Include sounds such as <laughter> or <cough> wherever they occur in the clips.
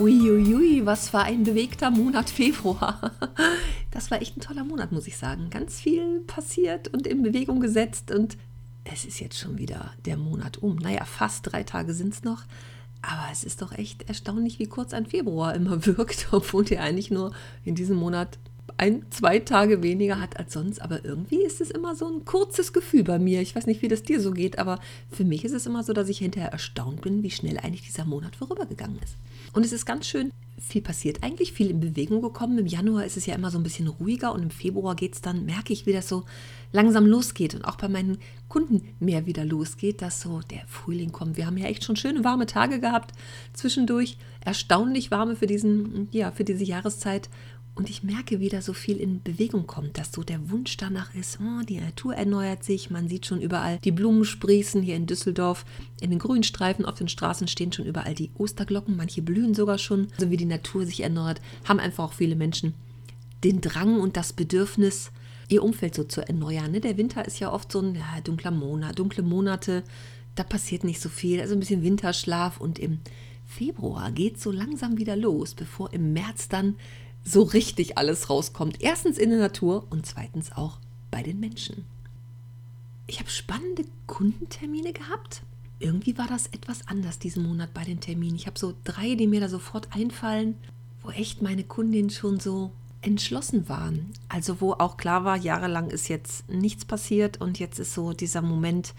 Uiuiui, was war ein bewegter Monat Februar. <laughs> Das war echt ein toller Monat, muss ich sagen. Ganz viel passiert und in Bewegung gesetzt und es ist jetzt schon wieder der Monat um. Naja, fast drei Tage sind es noch. Aber es ist doch echt erstaunlich, wie kurz ein Februar immer <laughs> wirkt, obwohl der eigentlich nur in diesem Monat ein, zwei Tage weniger hat als sonst. Aber irgendwie ist es immer so ein kurzes Gefühl bei mir. Ich weiß nicht, wie das dir so geht, aber für mich ist es immer so, dass ich hinterher erstaunt bin, wie schnell eigentlich dieser Monat vorübergegangen ist. Und es ist ganz schön, viel passiert eigentlich, viel in Bewegung gekommen. Im Januar ist es ja immer so ein bisschen ruhiger und im Februar geht es dann, merke ich, wie das so langsam losgeht und auch bei meinen Kunden mehr wieder losgeht, dass so der Frühling kommt. Wir haben ja echt schon schöne warme Tage gehabt zwischendurch, erstaunlich warme für diesen, ja, für diese Jahreszeit und ich merke, wie da so viel in Bewegung kommt, dass so der Wunsch danach ist, oh, die Natur erneuert sich, man sieht schon überall die Blumen sprießen hier in Düsseldorf. In den Grünstreifen auf den Straßen stehen schon überall die Osterglocken, manche blühen sogar schon. So wie die Natur sich erneuert, haben einfach auch viele Menschen den Drang und das Bedürfnis, ihr Umfeld so zu erneuern. Ne? Der Winter ist ja oft so ein ja, dunkler Monat, dunkle Monate, da passiert nicht so viel, also ein bisschen Winterschlaf und im Februar geht so langsam wieder los, bevor im März dann so richtig alles rauskommt. Erstens in der Natur und zweitens auch bei den Menschen. Ich habe spannende Kundentermine gehabt. Irgendwie war das etwas anders diesen Monat bei den Terminen. Ich habe so drei, die mir da sofort einfallen, wo echt meine Kundinnen schon so entschlossen waren. Also wo auch klar war, jahrelang ist jetzt nichts passiert und jetzt ist so dieser Moment,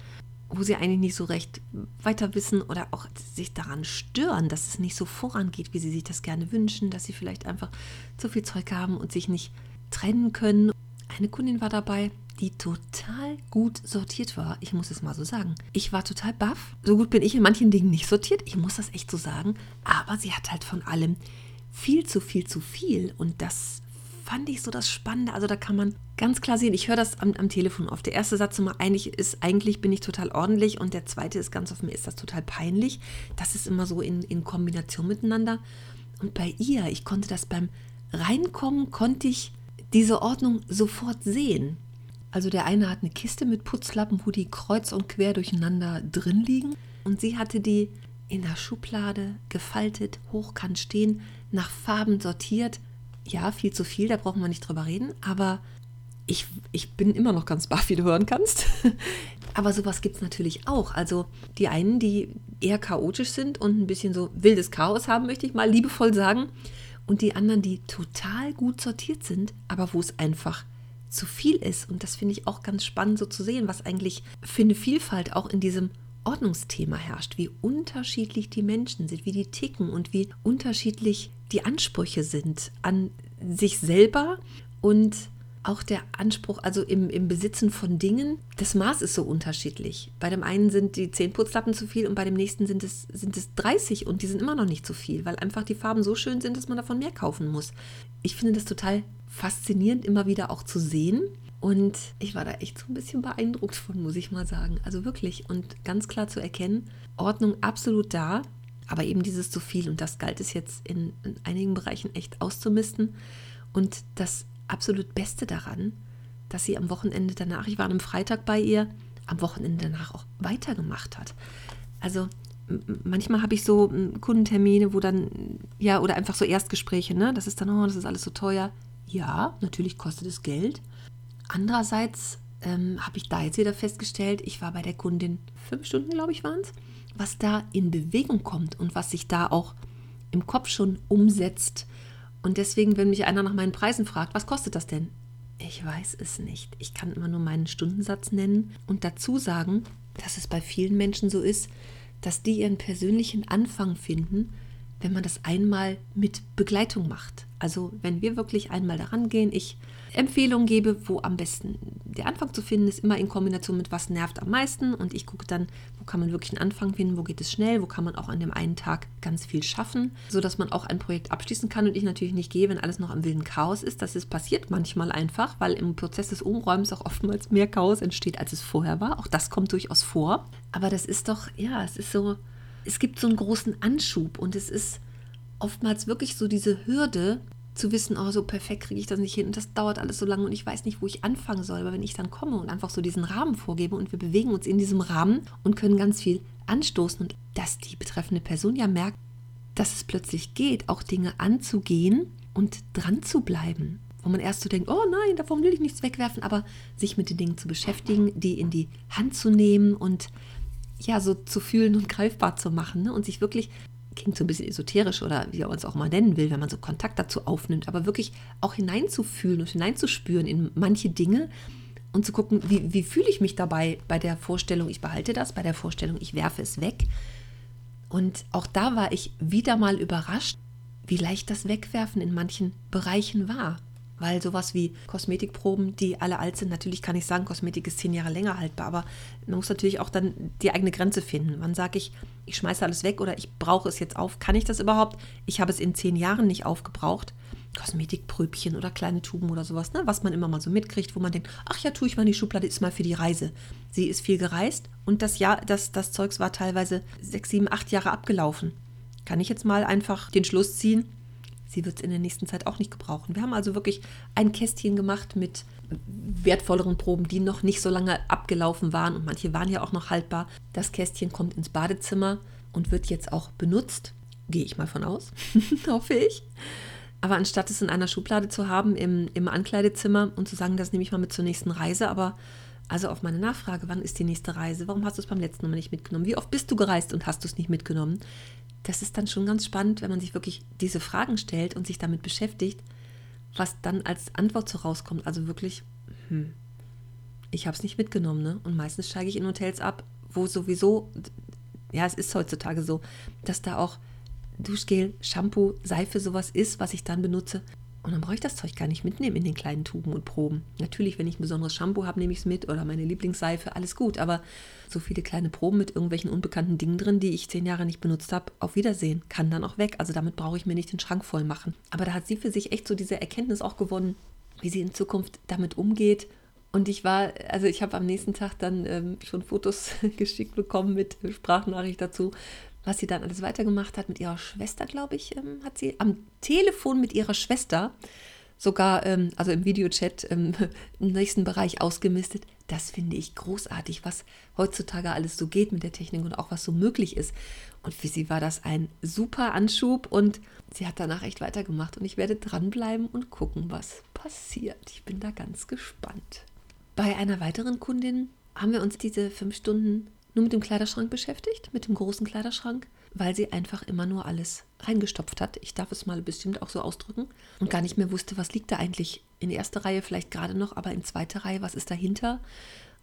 wo sie eigentlich nicht so recht weiter wissen oder auch sich daran stören, dass es nicht so vorangeht, wie sie sich das gerne wünschen, dass sie vielleicht einfach zu viel Zeug haben und sich nicht trennen können. Eine Kundin war dabei, die total gut sortiert war. Ich muss es mal so sagen. Ich war total baff. So gut bin ich in manchen Dingen nicht sortiert. Ich muss das echt so sagen. Aber sie hat halt von allem viel zu viel zu viel. Und das fand ich so das Spannende. Also da kann man ganz klar sehen, ich höre das am, am, Telefon oft. Der erste Satz immer eigentlich ist, eigentlich bin ich total ordentlich und der zweite ist ganz mir ist das total peinlich. Das ist immer so in, in Kombination miteinander. Und bei ihr, ich konnte das beim Reinkommen, konnte ich diese Ordnung sofort sehen. Also der eine hat eine Kiste mit Putzlappen, wo die kreuz und quer durcheinander drin liegen. Und sie hatte die in der Schublade gefaltet, hochkant stehen, nach Farben sortiert ja, viel zu viel, da brauchen wir nicht drüber reden, aber ich, ich bin immer noch ganz baff, wie du hören kannst. <laughs> aber sowas gibt es natürlich auch. Also die einen, die eher chaotisch sind und ein bisschen so wildes Chaos haben, möchte ich mal liebevoll sagen. Und die anderen, die total gut sortiert sind, aber wo es einfach zu viel ist. Und das finde ich auch ganz spannend so zu sehen, was eigentlich für eine Vielfalt auch in diesem Ordnungsthema herrscht, wie unterschiedlich die Menschen sind, wie die ticken und wie unterschiedlich die Ansprüche sind an sich selber und auch der Anspruch, also im, im Besitzen von Dingen, das Maß ist so unterschiedlich. Bei dem einen sind die 10 Putzlappen zu viel und bei dem nächsten sind es, sind es 30 und die sind immer noch nicht zu viel, weil einfach die Farben so schön sind, dass man davon mehr kaufen muss. Ich finde das total faszinierend, immer wieder auch zu sehen. Und ich war da echt so ein bisschen beeindruckt von, muss ich mal sagen. Also wirklich und ganz klar zu erkennen, Ordnung absolut da, aber eben dieses zu viel und das galt es jetzt in, in einigen Bereichen echt auszumisten. Und das absolut Beste daran, dass sie am Wochenende danach, ich war am Freitag bei ihr, am Wochenende danach auch weitergemacht hat. Also manchmal habe ich so Kundentermine, wo dann, ja, oder einfach so Erstgespräche, ne? Das ist dann, oh, das ist alles so teuer. Ja, natürlich kostet es Geld. Andererseits ähm, habe ich da jetzt wieder festgestellt, ich war bei der Kundin fünf Stunden, glaube ich, waren es was da in Bewegung kommt und was sich da auch im Kopf schon umsetzt. Und deswegen, wenn mich einer nach meinen Preisen fragt, was kostet das denn? Ich weiß es nicht. Ich kann immer nur meinen Stundensatz nennen und dazu sagen, dass es bei vielen Menschen so ist, dass die ihren persönlichen Anfang finden, wenn man das einmal mit Begleitung macht. Also wenn wir wirklich einmal daran gehen, ich Empfehlungen gebe, wo am besten der Anfang zu finden ist, immer in Kombination mit was nervt am meisten und ich gucke dann, wo kann man wirklich einen Anfang finden, wo geht es schnell, wo kann man auch an dem einen Tag ganz viel schaffen, sodass man auch ein Projekt abschließen kann und ich natürlich nicht gehe, wenn alles noch am wilden Chaos ist. Das ist passiert manchmal einfach, weil im Prozess des Umräumens auch oftmals mehr Chaos entsteht, als es vorher war. Auch das kommt durchaus vor. Aber das ist doch, ja, es ist so, es gibt so einen großen Anschub und es ist oftmals wirklich so diese Hürde, zu wissen, oh, so perfekt kriege ich das nicht hin und das dauert alles so lange und ich weiß nicht, wo ich anfangen soll. Aber wenn ich dann komme und einfach so diesen Rahmen vorgebe und wir bewegen uns in diesem Rahmen und können ganz viel anstoßen und dass die betreffende Person ja merkt, dass es plötzlich geht, auch Dinge anzugehen und dran zu bleiben. Wo man erst so denkt, oh nein, davon will ich nichts wegwerfen, aber sich mit den Dingen zu beschäftigen, die in die Hand zu nehmen und ja, so zu fühlen und greifbar zu machen ne? und sich wirklich klingt so ein bisschen esoterisch oder wie er uns auch mal nennen will, wenn man so Kontakt dazu aufnimmt, aber wirklich auch hineinzufühlen und hineinzuspüren in manche Dinge und zu gucken, wie, wie fühle ich mich dabei bei der Vorstellung, ich behalte das, bei der Vorstellung, ich werfe es weg. Und auch da war ich wieder mal überrascht, wie leicht das Wegwerfen in manchen Bereichen war. Weil sowas wie Kosmetikproben, die alle alt sind, natürlich kann ich sagen, Kosmetik ist zehn Jahre länger haltbar, aber man muss natürlich auch dann die eigene Grenze finden. Wann sage ich, ich schmeiße alles weg oder ich brauche es jetzt auf? Kann ich das überhaupt? Ich habe es in zehn Jahren nicht aufgebraucht. Kosmetikpröbchen oder kleine Tuben oder sowas, ne? was man immer mal so mitkriegt, wo man denkt, ach ja, tue ich mal in die Schublade, ist mal für die Reise. Sie ist viel gereist und das Jahr, das, das Zeugs war teilweise sechs, sieben, acht Jahre abgelaufen. Kann ich jetzt mal einfach den Schluss ziehen, sie wird es in der nächsten Zeit auch nicht gebrauchen. Wir haben also wirklich ein Kästchen gemacht mit wertvolleren Proben, die noch nicht so lange abgelaufen waren und manche waren ja auch noch haltbar. Das Kästchen kommt ins Badezimmer und wird jetzt auch benutzt. Gehe ich mal von aus, <laughs> hoffe ich. Aber anstatt es in einer Schublade zu haben im, im Ankleidezimmer und zu sagen, das nehme ich mal mit zur nächsten Reise, aber also auf meine Nachfrage, wann ist die nächste Reise? Warum hast du es beim letzten Mal nicht mitgenommen? Wie oft bist du gereist und hast du es nicht mitgenommen? Das ist dann schon ganz spannend, wenn man sich wirklich diese Fragen stellt und sich damit beschäftigt, was dann als Antwort so rauskommt. Also wirklich, hm, ich habe es nicht mitgenommen. Ne? Und meistens steige ich in Hotels ab, wo sowieso, ja, es ist heutzutage so, dass da auch Duschgel, Shampoo, Seife sowas ist, was ich dann benutze, und dann brauche ich das Zeug gar nicht mitnehmen in den kleinen Tuben und Proben. Natürlich, wenn ich ein besonderes Shampoo habe, nehme ich es mit oder meine Lieblingsseife, alles gut. Aber so viele kleine Proben mit irgendwelchen unbekannten Dingen drin, die ich zehn Jahre nicht benutzt habe, auf Wiedersehen, kann dann auch weg. Also damit brauche ich mir nicht den Schrank voll machen. Aber da hat sie für sich echt so diese Erkenntnis auch gewonnen, wie sie in Zukunft damit umgeht. Und ich war, also ich habe am nächsten Tag dann ähm, schon Fotos <laughs> geschickt bekommen mit Sprachnachricht dazu, was sie dann alles weitergemacht hat mit ihrer Schwester, glaube ich, ähm, hat sie am Telefon mit ihrer Schwester sogar, ähm, also im Videochat, ähm, <laughs> im nächsten Bereich ausgemistet. Das finde ich großartig, was heutzutage alles so geht mit der Technik und auch was so möglich ist. Und für sie war das ein super Anschub und sie hat danach echt weitergemacht. Und ich werde dranbleiben und gucken, was passiert. Ich bin da ganz gespannt. Bei einer weiteren Kundin haben wir uns diese fünf Stunden nur mit dem Kleiderschrank beschäftigt, mit dem großen Kleiderschrank, weil sie einfach immer nur alles reingestopft hat. Ich darf es mal bestimmt auch so ausdrücken und gar nicht mehr wusste, was liegt da eigentlich in erster Reihe vielleicht gerade noch, aber in zweiter Reihe, was ist dahinter?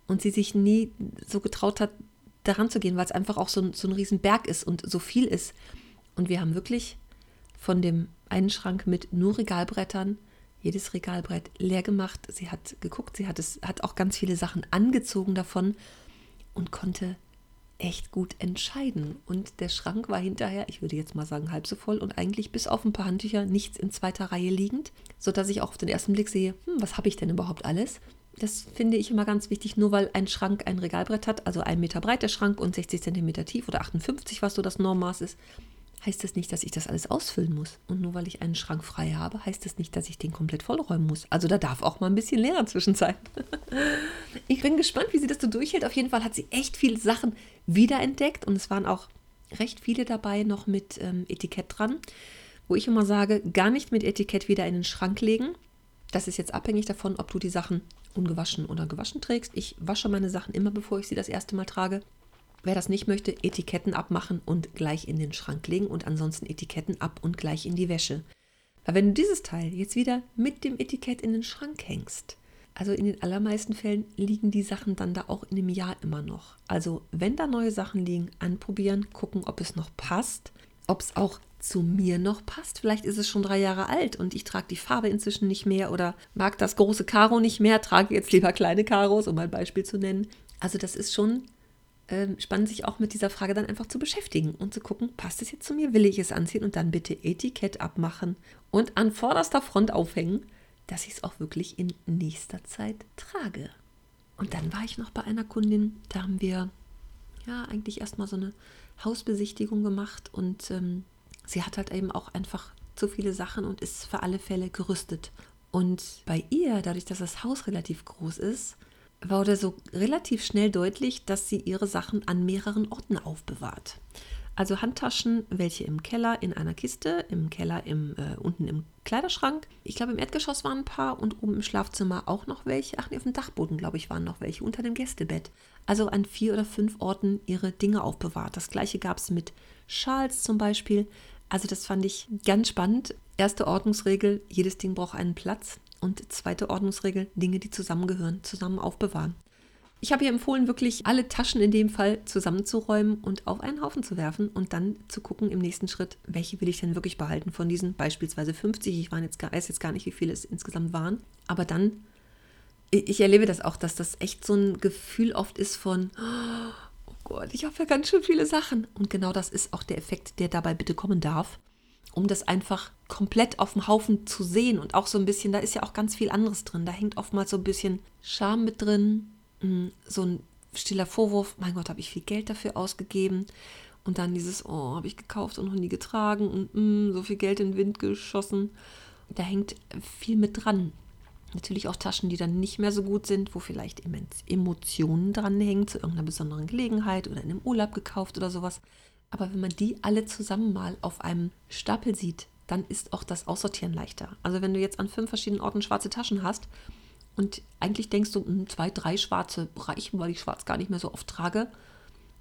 Und sie sich nie so getraut hat, daran zu gehen, weil es einfach auch so ein, so ein Riesenberg ist und so viel ist. Und wir haben wirklich von dem einen Schrank mit nur Regalbrettern jedes Regalbrett leer gemacht. Sie hat geguckt, sie hat es, hat auch ganz viele Sachen angezogen davon und konnte echt gut entscheiden. Und der Schrank war hinterher, ich würde jetzt mal sagen, halb so voll und eigentlich bis auf ein paar Handtücher nichts in zweiter Reihe liegend, sodass ich auch auf den ersten Blick sehe, hm, was habe ich denn überhaupt alles? Das finde ich immer ganz wichtig, nur weil ein Schrank ein Regalbrett hat, also ein Meter breit der Schrank und 60 Zentimeter tief oder 58, was so das Normmaß ist, heißt das nicht, dass ich das alles ausfüllen muss. Und nur weil ich einen Schrank frei habe, heißt das nicht, dass ich den komplett vollräumen muss. Also da darf auch mal ein bisschen leerer zwischen sein. <laughs> ich bin gespannt, wie sie das so durchhält. Auf jeden Fall hat sie echt viele Sachen wiederentdeckt und es waren auch recht viele dabei noch mit ähm, Etikett dran, wo ich immer sage, gar nicht mit Etikett wieder in den Schrank legen. Das ist jetzt abhängig davon, ob du die Sachen ungewaschen oder gewaschen trägst. Ich wasche meine Sachen immer, bevor ich sie das erste Mal trage. Wer das nicht möchte, Etiketten abmachen und gleich in den Schrank legen und ansonsten Etiketten ab und gleich in die Wäsche. Weil wenn du dieses Teil jetzt wieder mit dem Etikett in den Schrank hängst, also in den allermeisten Fällen liegen die Sachen dann da auch in einem Jahr immer noch. Also wenn da neue Sachen liegen, anprobieren, gucken, ob es noch passt ob es auch zu mir noch passt. Vielleicht ist es schon drei Jahre alt und ich trage die Farbe inzwischen nicht mehr oder mag das große Karo nicht mehr, trage jetzt lieber kleine Karos, um ein Beispiel zu nennen. Also das ist schon äh, spannend, sich auch mit dieser Frage dann einfach zu beschäftigen und zu gucken, passt es jetzt zu mir, will ich es anziehen und dann bitte Etikett abmachen und an vorderster Front aufhängen, dass ich es auch wirklich in nächster Zeit trage. Und dann war ich noch bei einer Kundin, da haben wir ja eigentlich erstmal so eine Hausbesichtigung gemacht und ähm, sie hat halt eben auch einfach zu viele Sachen und ist für alle Fälle gerüstet. Und bei ihr, dadurch, dass das Haus relativ groß ist, wurde so relativ schnell deutlich, dass sie ihre Sachen an mehreren Orten aufbewahrt. Also Handtaschen, welche im Keller in einer Kiste, im Keller im, äh, unten im Kleiderschrank. Ich glaube, im Erdgeschoss waren ein paar und oben im Schlafzimmer auch noch welche. Ach nee, auf dem Dachboden, glaube ich, waren noch welche, unter dem Gästebett. Also an vier oder fünf Orten ihre Dinge aufbewahrt. Das gleiche gab es mit Schals zum Beispiel. Also das fand ich ganz spannend. Erste Ordnungsregel, jedes Ding braucht einen Platz. Und zweite Ordnungsregel, Dinge, die zusammengehören, zusammen aufbewahren. Ich habe ihr empfohlen, wirklich alle Taschen in dem Fall zusammenzuräumen und auf einen Haufen zu werfen und dann zu gucken im nächsten Schritt, welche will ich denn wirklich behalten von diesen beispielsweise 50. Ich jetzt, weiß jetzt gar nicht, wie viele es insgesamt waren. Aber dann, ich erlebe das auch, dass das echt so ein Gefühl oft ist von, oh Gott, ich habe ja ganz schön viele Sachen. Und genau das ist auch der Effekt, der dabei bitte kommen darf um das einfach komplett auf dem Haufen zu sehen und auch so ein bisschen, da ist ja auch ganz viel anderes drin. Da hängt oftmals so ein bisschen Scham mit drin, mm, so ein stiller Vorwurf, mein Gott, habe ich viel Geld dafür ausgegeben. Und dann dieses, oh, habe ich gekauft und noch nie getragen und mm, so viel Geld in den Wind geschossen. Da hängt viel mit dran. Natürlich auch Taschen, die dann nicht mehr so gut sind, wo vielleicht Emotionen dranhängen zu irgendeiner besonderen Gelegenheit oder in einem Urlaub gekauft oder sowas. Aber wenn man die alle zusammen mal auf einem Stapel sieht, dann ist auch das Aussortieren leichter. Also wenn du jetzt an fünf verschiedenen Orten schwarze Taschen hast und eigentlich denkst du, hm, zwei, drei schwarze reichen, weil ich schwarz gar nicht mehr so oft trage,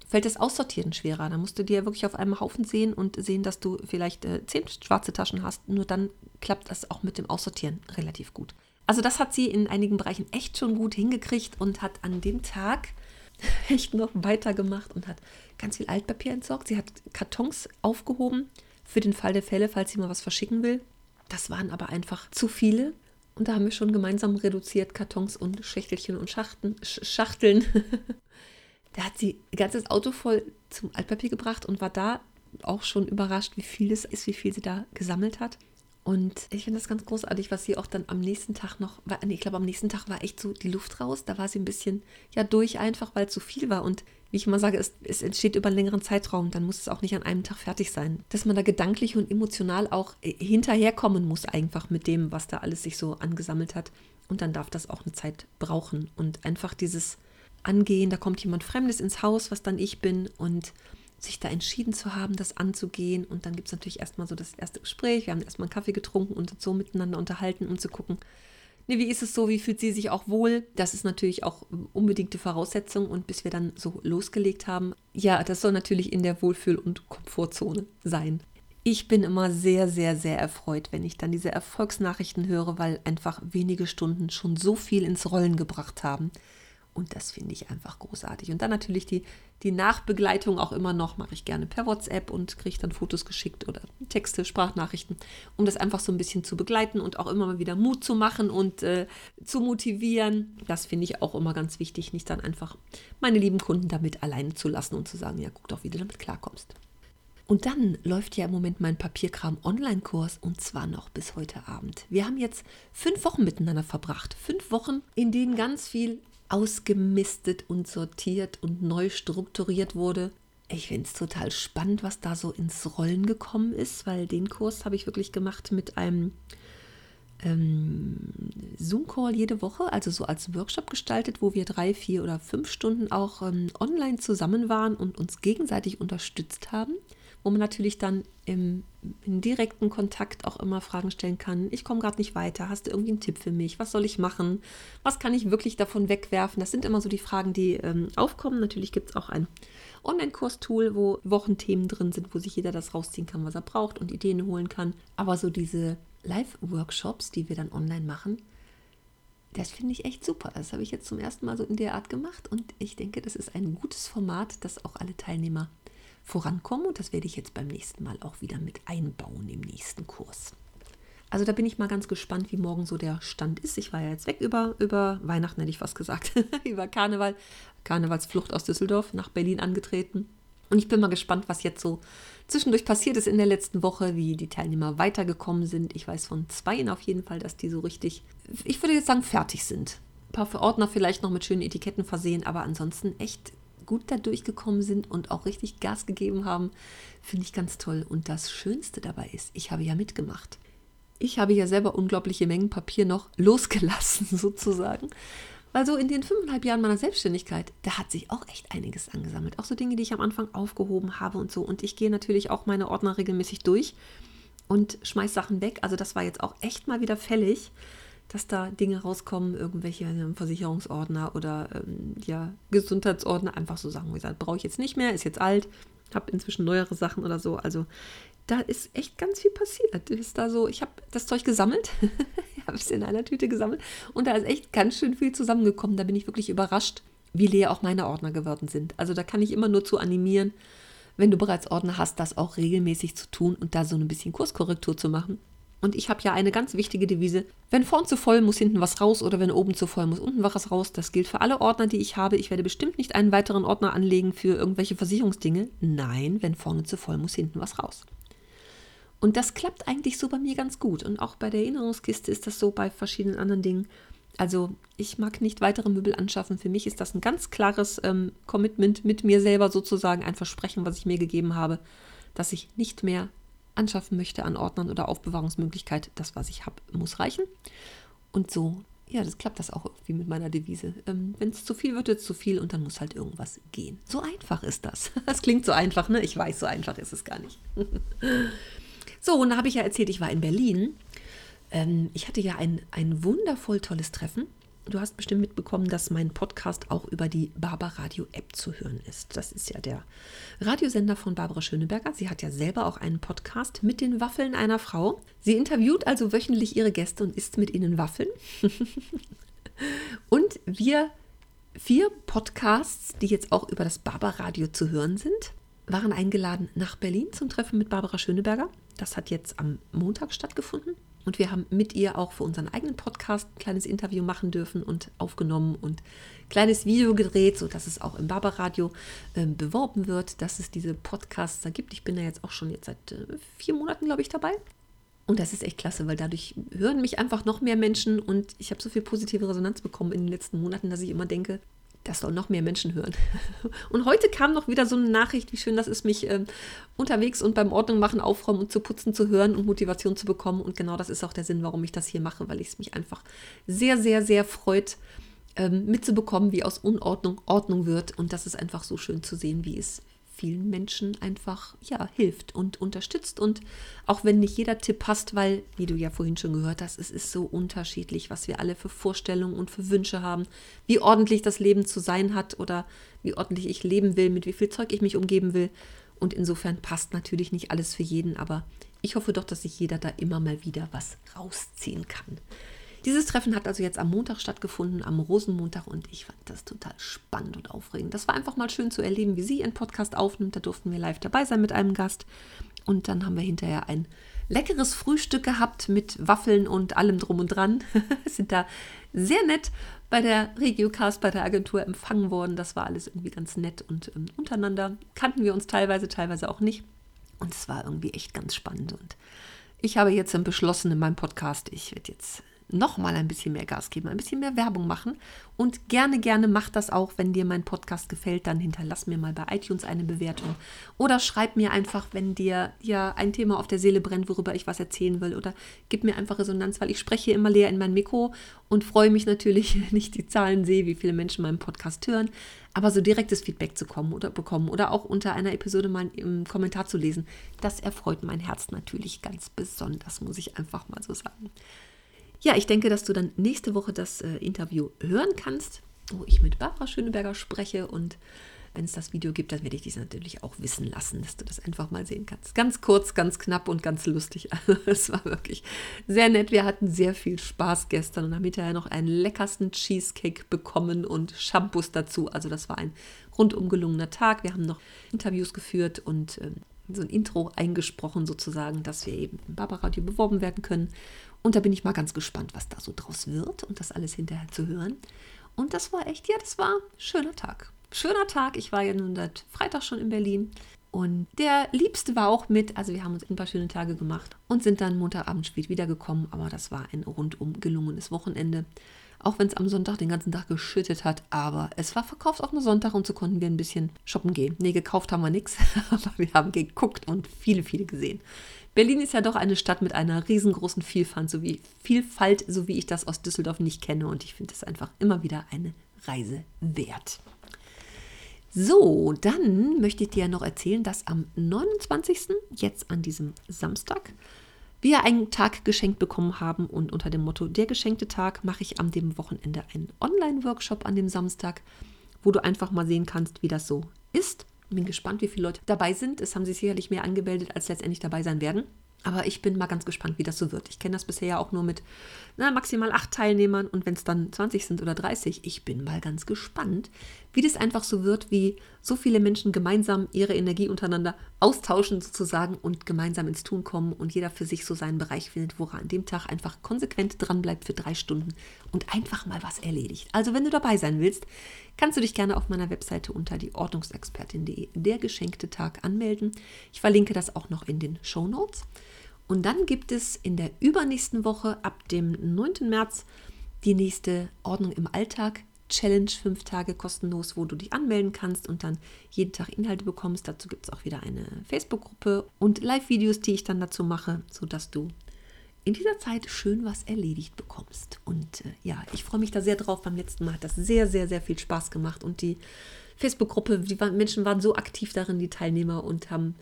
fällt das Aussortieren schwerer. Da musst du dir wirklich auf einem Haufen sehen und sehen, dass du vielleicht äh, zehn schwarze Taschen hast. Nur dann klappt das auch mit dem Aussortieren relativ gut. Also das hat sie in einigen Bereichen echt schon gut hingekriegt und hat an dem Tag <laughs> echt noch weitergemacht und hat ganz viel Altpapier entsorgt. Sie hat Kartons aufgehoben für den Fall der Fälle, falls sie mal was verschicken will. Das waren aber einfach zu viele. Und da haben wir schon gemeinsam reduziert Kartons und Schächtelchen und Schachten, Schachteln. <laughs> da hat sie ein ganzes Auto voll zum Altpapier gebracht und war da auch schon überrascht, wie viel es ist, wie viel sie da gesammelt hat. Und ich finde das ganz großartig, was sie auch dann am nächsten Tag noch, war, nee, ich glaube, am nächsten Tag war echt so die Luft raus. Da war sie ein bisschen, ja, durch einfach, weil es zu viel war. Und wie ich immer sage, es, es entsteht über einen längeren Zeitraum. Dann muss es auch nicht an einem Tag fertig sein. Dass man da gedanklich und emotional auch äh, hinterherkommen muss, einfach mit dem, was da alles sich so angesammelt hat. Und dann darf das auch eine Zeit brauchen. Und einfach dieses Angehen, da kommt jemand Fremdes ins Haus, was dann ich bin. Und sich da entschieden zu haben, das anzugehen. Und dann gibt es natürlich erstmal so das erste Gespräch. Wir haben erstmal einen Kaffee getrunken und so miteinander unterhalten, um zu gucken, nee, wie ist es so, wie fühlt sie sich auch wohl? Das ist natürlich auch unbedingte Voraussetzung. Und bis wir dann so losgelegt haben, ja, das soll natürlich in der Wohlfühl- und Komfortzone sein. Ich bin immer sehr, sehr, sehr erfreut, wenn ich dann diese Erfolgsnachrichten höre, weil einfach wenige Stunden schon so viel ins Rollen gebracht haben. Und das finde ich einfach großartig. Und dann natürlich die, die Nachbegleitung auch immer noch, mache ich gerne per WhatsApp und kriege dann Fotos geschickt oder Texte, Sprachnachrichten, um das einfach so ein bisschen zu begleiten und auch immer mal wieder Mut zu machen und äh, zu motivieren. Das finde ich auch immer ganz wichtig, nicht dann einfach meine lieben Kunden damit alleine zu lassen und zu sagen, ja, guck doch, wie du damit klarkommst. Und dann läuft ja im Moment mein Papierkram Online-Kurs und zwar noch bis heute Abend. Wir haben jetzt fünf Wochen miteinander verbracht. Fünf Wochen, in denen ganz viel ausgemistet und sortiert und neu strukturiert wurde. Ich finde es total spannend, was da so ins Rollen gekommen ist, weil den Kurs habe ich wirklich gemacht mit einem ähm, Zoom-Call jede Woche, also so als Workshop gestaltet, wo wir drei, vier oder fünf Stunden auch ähm, online zusammen waren und uns gegenseitig unterstützt haben wo man natürlich dann im, im direkten Kontakt auch immer Fragen stellen kann. Ich komme gerade nicht weiter. Hast du irgendwie einen Tipp für mich? Was soll ich machen? Was kann ich wirklich davon wegwerfen? Das sind immer so die Fragen, die ähm, aufkommen. Natürlich gibt es auch ein Online-Kurs-Tool, wo Wochenthemen drin sind, wo sich jeder das rausziehen kann, was er braucht und Ideen holen kann. Aber so diese Live-Workshops, die wir dann online machen, das finde ich echt super. Das habe ich jetzt zum ersten Mal so in der Art gemacht und ich denke, das ist ein gutes Format, das auch alle Teilnehmer vorankommen und das werde ich jetzt beim nächsten Mal auch wieder mit einbauen im nächsten Kurs. Also da bin ich mal ganz gespannt, wie morgen so der Stand ist. Ich war ja jetzt weg über, über Weihnachten, hätte ich fast gesagt, <laughs> über Karneval, Karnevalsflucht aus Düsseldorf nach Berlin angetreten. Und ich bin mal gespannt, was jetzt so zwischendurch passiert ist in der letzten Woche, wie die Teilnehmer weitergekommen sind. Ich weiß von zweien auf jeden Fall, dass die so richtig, ich würde jetzt sagen, fertig sind. Ein paar Verordner vielleicht noch mit schönen Etiketten versehen, aber ansonsten echt gut da durchgekommen sind und auch richtig Gas gegeben haben, finde ich ganz toll. Und das Schönste dabei ist, ich habe ja mitgemacht. Ich habe ja selber unglaubliche Mengen Papier noch <laughs> losgelassen, sozusagen. Weil so in den fünfeinhalb Jahren meiner Selbstständigkeit, da hat sich auch echt einiges angesammelt. Auch so Dinge, die ich am Anfang aufgehoben habe und so. Und ich gehe natürlich auch meine Ordner regelmäßig durch und schmeiß Sachen weg. Also das war jetzt auch echt mal wieder fällig, dass da Dinge rauskommen, irgendwelche ähm, Versicherungsordner oder ähm, ja, Gesundheitsordner, einfach so Sachen, wie gesagt, brauche ich jetzt nicht mehr, ist jetzt alt, habe inzwischen neuere Sachen oder so. Also da ist echt ganz viel passiert. Ist da so, ich habe das Zeug gesammelt, <laughs> habe es in einer Tüte gesammelt und da ist echt ganz schön viel zusammengekommen. Da bin ich wirklich überrascht, wie leer auch meine Ordner geworden sind. Also da kann ich immer nur zu animieren, wenn du bereits Ordner hast, das auch regelmäßig zu tun und da so ein bisschen Kurskorrektur zu machen. Und ich habe ja eine ganz wichtige Devise. Wenn vorn zu voll, muss hinten was raus oder wenn oben zu voll, muss unten was raus. Das gilt für alle Ordner, die ich habe. Ich werde bestimmt nicht einen weiteren Ordner anlegen für irgendwelche Versicherungsdinge. Nein, wenn vorne zu voll, muss hinten was raus. Und das klappt eigentlich so bei mir ganz gut. Und auch bei der Erinnerungskiste ist das so bei verschiedenen anderen Dingen. Also ich mag nicht weitere Möbel anschaffen. Für mich ist das ein ganz klares ähm, Commitment mit mir selber sozusagen, ein Versprechen, was ich mir gegeben habe, dass ich nicht mehr anschaffen möchte an Ordnern oder Aufbewahrungsmöglichkeit. Das, was ich habe, muss reichen. Und so, ja, das klappt das auch irgendwie mit meiner Devise. Ähm, Wenn es zu viel wird, wird es zu viel und dann muss halt irgendwas gehen. So einfach ist das. <laughs> Das klingt so einfach, ne? Ich weiß, so einfach ist es gar nicht. <laughs> So, und da habe ich ja erzählt, ich war in Berlin. Ähm, ich hatte ja ein, ein wundervoll tolles Treffen. Du hast bestimmt mitbekommen, dass mein Podcast auch über die Barbara Radio App zu hören ist. Das ist ja der Radiosender von Barbara Schöneberger. Sie hat ja selber auch einen Podcast mit den Waffeln einer Frau. Sie interviewt also wöchentlich ihre Gäste und isst mit ihnen Waffeln. <laughs> und wir vier Podcasts, die jetzt auch über das Barbara Radio zu hören sind, waren eingeladen nach Berlin zum Treffen mit Barbara Schöneberger. Das hat jetzt am Montag stattgefunden. Und wir haben mit ihr auch für unseren eigenen Podcast ein kleines Interview machen dürfen und aufgenommen und ein kleines Video gedreht, sodass es auch im Barbaradio äh, beworben wird, dass es diese Podcasts da gibt. Ich bin da jetzt auch schon jetzt seit äh, vier Monaten, glaube ich, dabei. Und das ist echt klasse, weil dadurch hören mich einfach noch mehr Menschen und ich habe so viel positive Resonanz bekommen in den letzten Monaten, dass ich immer denke, das soll noch mehr Menschen hören. <laughs> Und heute kam noch wieder so eine Nachricht, wie schön das ist, mich äh, unterwegs und beim Ordnung machen, aufräumen und zu putzen zu hören und Motivation zu bekommen. Und genau das ist auch der Sinn, warum ich das hier mache, weil es mich einfach sehr, sehr, sehr freut, ähm, mitzubekommen, wie aus Unordnung Ordnung wird. Und das ist einfach so schön zu sehen, wie es vielen Menschen einfach ja, hilft und unterstützt. Und auch wenn nicht jeder Tipp passt, weil, wie du ja vorhin schon gehört hast, es ist so unterschiedlich, was wir alle für Vorstellungen und für Wünsche haben, wie ordentlich das Leben zu sein hat oder wie ordentlich ich leben will, mit wie viel Zeug ich mich umgeben will. Und insofern passt natürlich nicht alles für jeden, aber ich hoffe doch, dass sich jeder da immer mal wieder was rausziehen kann. Dieses Treffen hat also jetzt am Montag stattgefunden, am Rosenmontag, und ich fand das total spannend und aufregend. Das war einfach mal schön zu erleben, wie sie ihren Podcast aufnimmt. Da durften wir live dabei sein mit einem Gast. Und dann haben wir hinterher ein leckeres Frühstück gehabt mit Waffeln und allem drum und dran. <laughs> Sind da sehr nett bei der Regiocast, bei der Agentur empfangen worden. Das war alles irgendwie ganz nett und ähm, untereinander kannten wir uns teilweise, teilweise auch nicht. Und es war irgendwie echt ganz spannend. Und ich habe jetzt beschlossen in meinem Podcast, ich werde jetzt noch mal ein bisschen mehr Gas geben, ein bisschen mehr Werbung machen. Und gerne, gerne mach das auch, wenn dir mein Podcast gefällt, dann hinterlass mir mal bei iTunes eine Bewertung. Oder schreib mir einfach, wenn dir ja ein Thema auf der Seele brennt, worüber ich was erzählen will. Oder gib mir einfach Resonanz, weil ich spreche immer leer in mein Mikro und freue mich natürlich, <laughs> wenn ich die Zahlen sehe, wie viele Menschen meinen Podcast hören. Aber so direktes Feedback zu kommen oder bekommen oder auch unter einer Episode mal im Kommentar zu lesen, das erfreut mein Herz natürlich ganz besonders, muss ich einfach mal so sagen. Ja, ich denke, dass du dann nächste Woche das äh, Interview hören kannst, wo ich mit Barbara Schöneberger spreche und wenn es das Video gibt, dann werde ich dich natürlich auch wissen lassen, dass du das einfach mal sehen kannst. Ganz kurz, ganz knapp und ganz lustig. <laughs> Also es war wirklich sehr nett. Wir hatten sehr viel Spaß gestern und haben hinterher noch einen leckersten Cheesecake bekommen und Shampoos dazu. Also das war ein rundum gelungener Tag. Wir haben noch Interviews geführt und ähm, so ein Intro eingesprochen sozusagen, dass wir eben im Barbaradio beworben werden können. Und da bin ich mal ganz gespannt, was da so draus wird und das alles hinterher zu hören. Und das war echt, ja, das war ein schöner Tag. Schöner Tag. Ich war ja nun seit Freitag schon in Berlin. Und der Liebste war auch mit. Also wir haben uns ein paar schöne Tage gemacht und sind dann Montagabend spät wiedergekommen. Aber das war ein rundum gelungenes Wochenende. Auch wenn es am Sonntag den ganzen Tag geschüttet hat. Aber es war verkaufsoffener Sonntag und so konnten wir ein bisschen shoppen gehen. Nee, gekauft haben wir nichts. <laughs> Aber wir haben geguckt und viele, viele gesehen. Berlin ist ja doch eine Stadt mit einer riesengroßen Vielfalt, so wie, Vielfalt, so wie ich das aus Düsseldorf nicht kenne. Und ich finde es einfach immer wieder eine Reise wert. So, dann möchte ich dir ja noch erzählen, dass am 29. jetzt an diesem Samstag wir einen Tag geschenkt bekommen haben und unter dem Motto Der geschenkte Tag mache ich am dem Wochenende einen Online-Workshop an dem Samstag, wo du einfach mal sehen kannst, wie das so ist. Bin gespannt, wie viele Leute dabei sind. Es haben sich sicherlich mehr angemeldet, als letztendlich dabei sein werden. Aber ich bin mal ganz gespannt, wie das so wird. Ich kenne das bisher ja auch nur mit na, maximal acht Teilnehmern und wenn es dann 20 sind oder 30, ich bin mal ganz gespannt, wie das einfach so wird, wie so viele Menschen gemeinsam ihre Energie untereinander austauschen sozusagen und gemeinsam ins Tun kommen und jeder für sich so seinen Bereich findet, wo er an dem Tag einfach konsequent dran bleibt für drei Stunden und einfach mal was erledigt. Also wenn du dabei sein willst, kannst du dich gerne auf meiner Webseite unter die Ordnungsexpertin.de der geschenkte Tag anmelden. Ich verlinke das auch noch in den Show Notes. Und dann gibt es in der übernächsten Woche ab dem 9. März die nächste Ordnung im Alltag Challenge, fünf Tage kostenlos, wo du dich anmelden kannst und dann jeden Tag Inhalte bekommst. Dazu gibt es auch wieder eine Facebook-Gruppe und Live-Videos, die ich dann dazu mache, sodass du in dieser Zeit schön was erledigt bekommst. Und äh, ja, ich freue mich da sehr drauf. Beim letzten Mal hat das sehr, sehr, sehr viel Spaß gemacht und die Facebook-Gruppe, die Menschen waren so aktiv darin, die Teilnehmer, und haben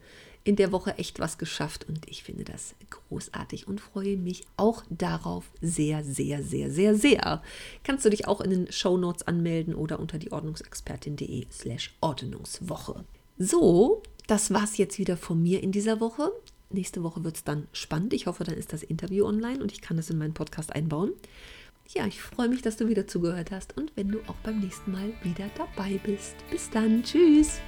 in der Woche echt was geschafft und ich finde das großartig und freue mich auch darauf sehr, sehr, sehr, sehr, sehr. Kannst du dich auch in den Show Notes anmelden oder unter die Ordnungsexpertin.de slash Ordnungswoche. So, das war's jetzt wieder von mir in dieser Woche. Nächste Woche wird es dann spannend. Ich hoffe, dann ist das Interview online und ich kann es in meinen Podcast einbauen. Ja, ich freue mich, dass du wieder zugehört hast und wenn du auch beim nächsten Mal wieder dabei bist. Bis dann. Tschüss.